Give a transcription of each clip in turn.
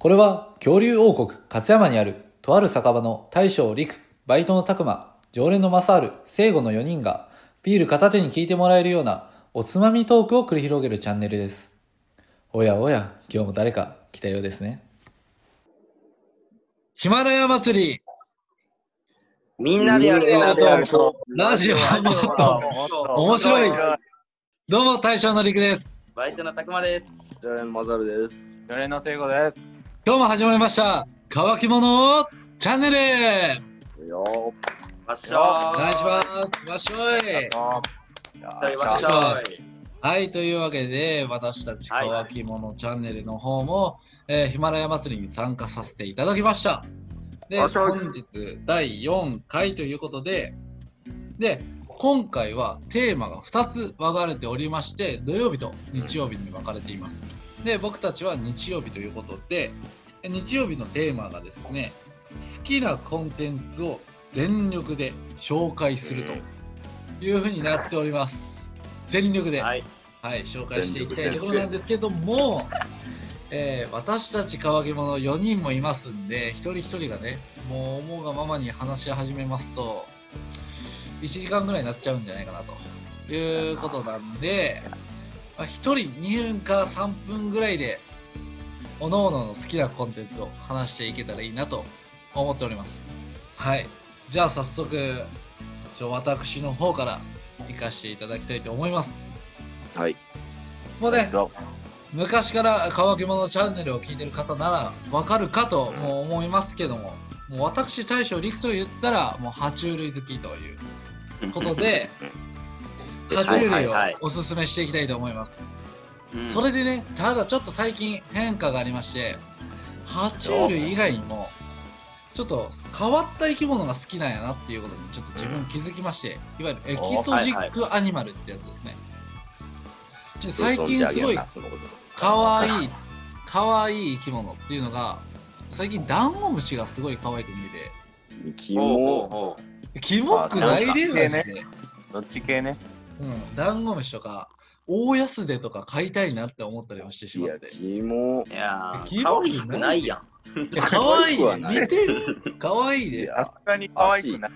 これは恐竜王国勝山にあるとある酒場の大将陸、バイトの拓馬、常連の正ル、聖護の4人がビール片手に聞いてもらえるようなおつまみトークを繰り広げるチャンネルです。おやおや、今日も誰か来たようですね。ヒマラヤ祭りみんなでやるとラジオ面白いどうも大将の陸です。バイトのたくまです。ジャレンマザルです。常連の聖子です。今日も始まりました乾き物チャンネル。よわっしょおー願いします。わっしょい。はいわっしょーはい、というわけで、私たちはい。乾き物チャンネルの方も、えーヒマラヤ祭りに参加させていただきました。で、本日第4回ということで、で、今回はテーマが2つ分かれておりまして、土曜日と日曜日に分かれています。で、僕たちは日曜日ということで、で日曜日のテーマがですね、好きなコンテンツを全力で紹介するというふうになっております。全力で。はい。はい、紹介していきたいところなんですけども、えー私たち乾き物4人もいますんで、一人一人がね、もう思うがままに話し始めますと、1時間ぐらいになっちゃうんじゃないかなということなんで、まあ、1人2分から3分ぐらいで、おのおのの好きなコンテンツを話していけたらいいなと思っております。はい、じゃあ早速、私の方から行かせていただきたいと思います。はい。もうね、昔から乾き物チャンネルを聞いてる方ならわかるかとも思いますけども、もう私大将陸と言ったらもう爬虫類好きということで、爬虫類をはいはいはいおすすめしていきたいと思います。うんそれでね、ただちょっと最近変化がありまして、爬虫類以外にも、ちょっと変わった生き物が好きなんやなっていうことにちょっと自分気づきまして、いわゆるエキゾジックアニマルってやつですね。で最近すごいかわいい、かわいい生き物っていうのが、最近ダンゴムシがすごい可愛く見えキほうほうモ。キモくないであマジで。そうどっち系ね？うん、ダンゴムシとか、大安手とか飼いたいなって思ったりもしてしいや、まって。キモ。う。いやキモー、可愛くないやん。かわいい可愛くはない見てるかわいいで。さすがに可愛くない。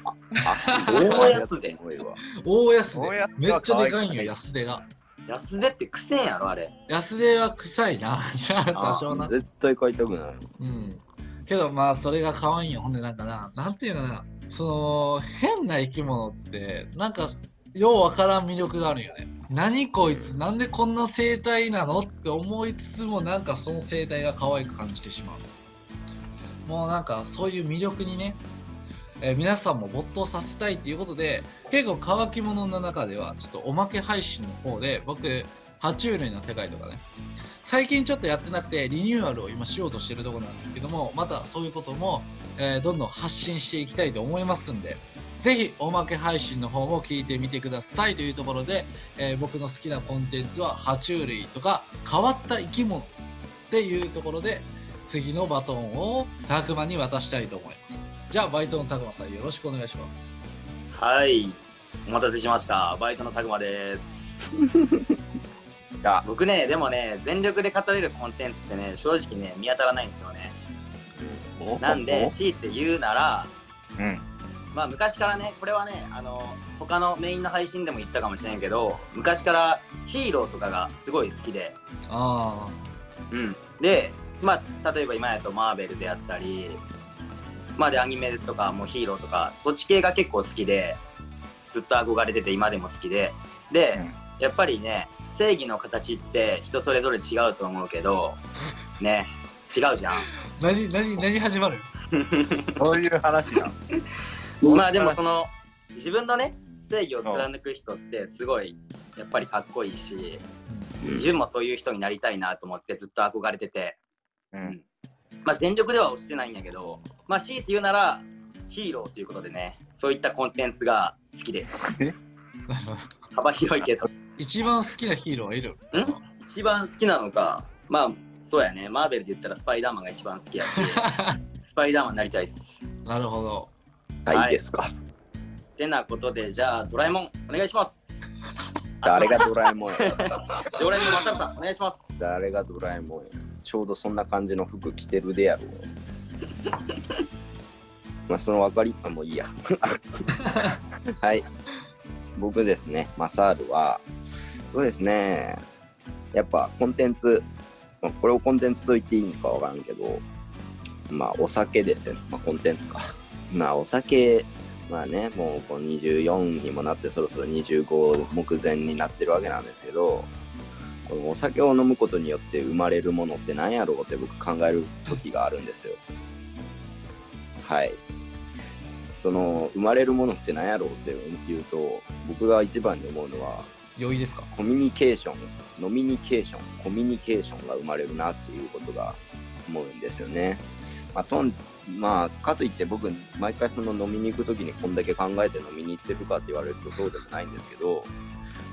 大安で大安大安手手。めっちゃでかいんよ、安手が。安手ってくせんやろ、あれ。安手は臭いな。じゃあ、多少な。絶対買いたくない。うん。けどまあそれが可愛いよ。ほんでなんかな、なんていうのかな、その変な生き物って、なんかようわからん魅力があるよね。何こいつ、なんでこんな生態なの？って思いつつも、なんかその生態が可愛く感じてしまう。もうなんかそういう魅力にね、えー皆さんも没頭させたいっていうことで、結構乾き物の中では、ちょっとおまけ配信の方で、僕、爬虫類の世界とかね、最近ちょっとやってなくてリニューアルを今しようとしてるところなんですけどもまたそういうことも、えーどんどん発信していきたいと思いますんでぜひおまけ配信の方も聞いてみてくださいというところで、えー僕の好きなコンテンツは爬虫類とか変わった生き物っていうところで次のバトンをたくまに渡したいと思いますじゃあバイトのたくまさんよろしくお願いしますはい。お待たせしました。バイトのたくまです。じゃあ、僕ね、でもね、全力で語れるコンテンツってね、正直ね、見当たらないんですよね。なんで、強いて言うなら、うん。まあ昔からね、これはね、あの、他のメインの配信でも言ったかもしれんけど、昔からヒーローとかがすごい好きで、あうん。で、まあ、例えば今やとマーベルであったり、まあでアニメとかもうヒーローとか、そっち系が結構好きで、ずっと憧れてて今でも好きで、で、やっぱりね、正義の形って人それぞれ違うと思うけど、ね、違うじゃん。あ何何何始まる？そういう話だ。まあでもその自分のね正義を貫く人ってすごいやっぱりかっこいいし自分もそういう人になりたいなと思ってずっと憧れてて、うん。まあ、全力では押してないんやけどまあ強いて言うならヒーローということでねそういったコンテンツが好きです。幅広いけど。一番好きなヒーローはいる？一番好きなのかまあそうやね。マーベルで言ったらスパイダーマンが一番好きやし スパイダーマンになりたいっす。なるほどはい、ですか。てなことでじゃあドラえもんお願いします 誰がドラえもんや。ドラえもんまさるさんお願いします誰がドラえもんや。ちょうどそんな感じの服着てるでやろう。まあ、その分かり、あ、もういいや。はい。僕ですね、マサールは、そうですね、やっぱコンテンツ、まあ、これをコンテンツと言っていいのかわからんけど、まあ、お酒ですよね。まあ、コンテンツか。まあ、お酒、まあね、もうこの24にもなって、そろそろ25目前になってるわけなんですけど、このお酒を飲むことによって生まれるものって何やろうって僕考える時があるんですよ。はい。その生まれるものって何やろうっていうと、僕が一番に思うのは、良いですか？コミュニケーション、ノミニケーション、コミュニケーションが生まれるなっていうことが思うんですよね。まあ、とんまあ、かといって僕、毎回その飲みに行くときにこんだけ考えて飲みに行ってるかって言われるとそうでもないんですけど、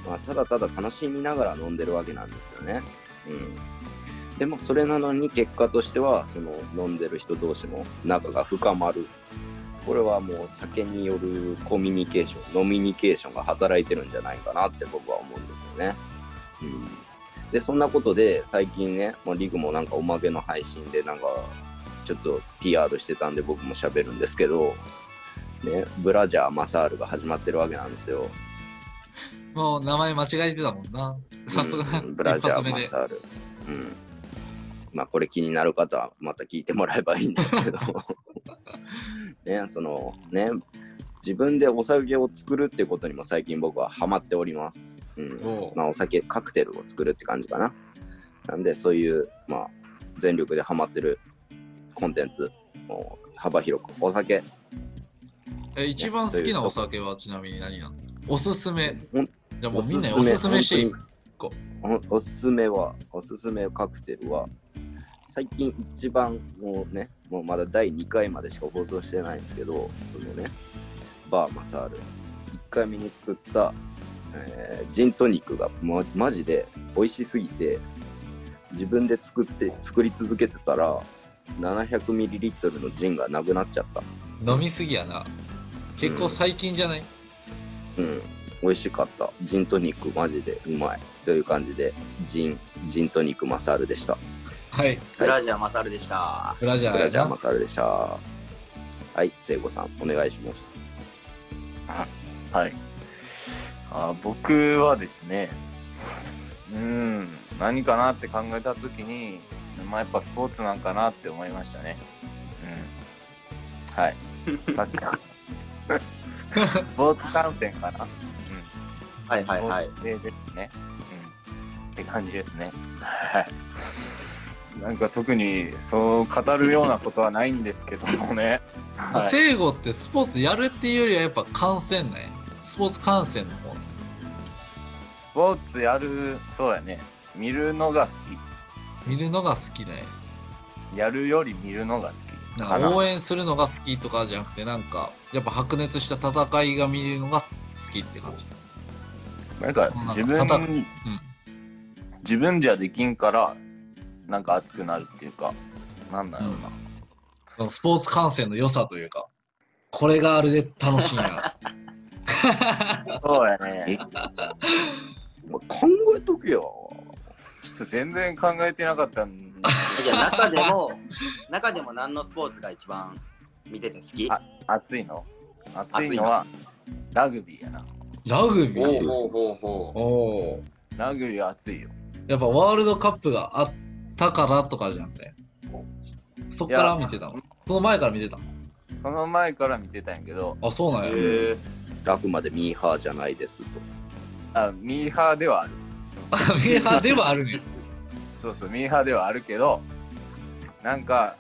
まあ、ただただ楽しみながら飲んでるわけなんですよね。うん。でもそれなのに結果としては、その飲んでる人同士の仲が深まる。これはもう酒によるコミュニケーション、ノミニケーションが働いてるんじゃないかなって僕は思うんですよね。うん。で、そんなことで最近ね、まあ、リグもなんかおまけの配信でなんかちょっと PR してたんで僕も喋るんですけど、ね、ブラジャーマサールが始まってるわけなんですよ。もう名前間違えてたもんな。早速、うんブラジャー。マサール。うん。まあこれ気になる方はまた聞いてもらえばいいんですけど。ね、そのね、自分でお酒を作るってことにも最近僕はハマっております。うん。まあお酒、カクテルを作るって感じかな。なんでそういう、まあ全力でハマってるコンテンツ、もう幅広く。お酒、え、一番好きなお酒はちなみに何なんですか？おすすめ。じゃあもうみんなにおすすめしていい本当に。おおすすめは、おすすめカクテルは、最近一番もうね、もうまだ第2回までしか放送してないんですけど、そのね、バーマサール、1回目に作った、えージントニックが、ま、マジで美味しすぎて、自分で作って、作り続けてたら、700ml のジンがなくなっちゃった。飲みすぎやな。結構最近じゃない、うん、美味しかった。ジントニックマジでうまい。という感じで、ジン、ジントニックマサールでした。はい。ブラジャーマサルでした。ブラジャーブラジャーマ。サールでした。はい、聖子さん、お願いします。はい。あ僕はですね、うーん、何かなって考えたときに、まあ、やっぱスポーツなんかなって思いましたね。うん。はい。さっき スポーツ観戦かな？うん。はいはいはいスポーツ系ですね。うん。って感じですね。はい。なんか特にそう語るようなことはないんですけどもね。はい。聖護ってスポーツやるっていうよりはやっぱ観戦ね。スポーツ観戦の方。スポーツやる、そうやね。見るのが好見るのが好きね。き。やるより見るのが好き。かななんか応援するのが好きとかじゃなくて、なんか、やっぱ白熱した戦いが見るのが好きって感じ。なんかなんか自分、ただ自分じゃできんから、なんか熱くなるっていうか、なんだろうな。そのスポーツ観戦の良さというか、これがあるで楽しいな。そうやね。考えとけよ。ちょっと全然考えてなかったん じゃあ中でも、中でも何のスポーツが一番見てて好き？あ熱いの熱いのはラグビーやな。ラグビー？ほうほうほうほおーラグビーは熱いよ。やっぱワールドカップがあったからとかじゃなくて、そっから見てたの？その前から見てたの？その前から見てたんやけど、あ、そうなんう。や。あくまでミーハーじゃないですと。あミーハーではある。ミーハーではあるね。そうそう、ミーハーではあるけど、なんか、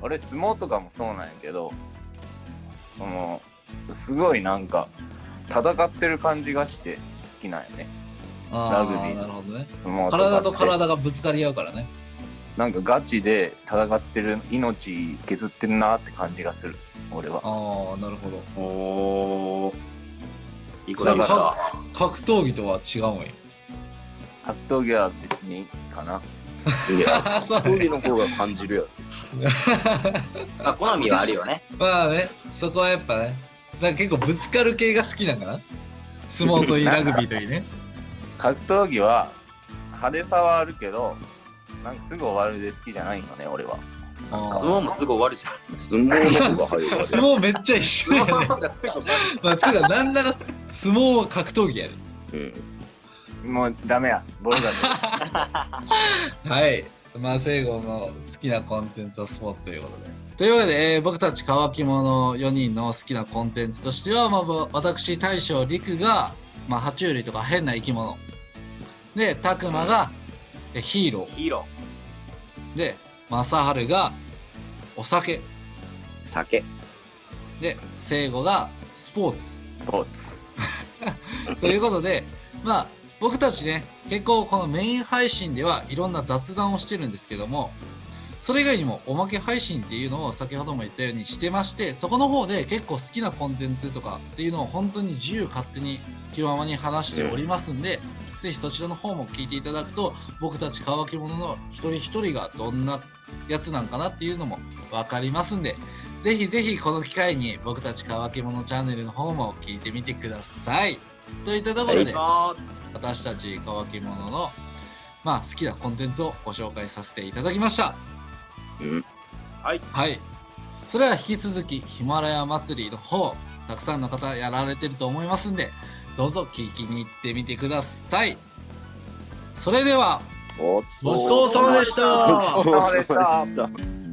俺、相撲とかもそうなんやけど、その、すごいなんか、戦ってる感じがして好きなんよね。あラグビーーなるほどね。相撲とかって体と体がぶつかり合うからね。なんかガチで戦ってる、命削ってるなって感じがする、俺は。ああ、なるほど。おー。いいこと言いましだた？格闘技とは違うんや。格闘技は別にかな。いや、そう競技の方が感じるよ。まあ、好みはあるよね。まあね、そこはやっぱね、だ結構ぶつかる系が好きなんかな？相撲といい、ラグビーといいね。格闘技は派手さはあるけど、なんかすぐ終わるで好きじゃないよね、俺は。相撲もすぐ終わるじゃん。相撲の方が入るわ相撲めっちゃ一緒やね。まあ、てか、なんなら相撲は格闘技やで。うん。もうダメや、ボロだと。はい。まあ、聖護の好きなコンテンツはスポーツということで。というわけで、えー僕たち乾き物4人の好きなコンテンツとしては、まあ、ぼ私、大将、陸が、まあ、爬虫類とか変な生き物。で、拓磨が、えヒーロヒーロー。で、正治がお酒。酒。で、聖護がスポーツ。スポーツ。ということで、まあ、僕たちね、結構このメイン配信ではいろんな雑談をしてるんですけども、それ以外にもおまけ配信っていうのを先ほども言ったようにしてまして、そこの方で結構好きなコンテンツとかっていうのを本当に自由勝手に気ままに話しておりますんで、ぜひそちらの方も聞いていただくと、僕たち乾き物の一人一人がどんなやつなんかなっていうのもわかりますんで、ぜひぜひこの機会に僕たち乾き物チャンネルの方も聞いてみてください。といったとこ。ろで、します。私たち乾き物の、まあ、好きなコンテンツをご紹介させていただきました。うん。はい。はい。それでは引き続きヒマラヤ祭りの方、たくさんの方やられてると思いますんで、どうぞ聞きに行ってみてください。それでは、ごちそうさまでした。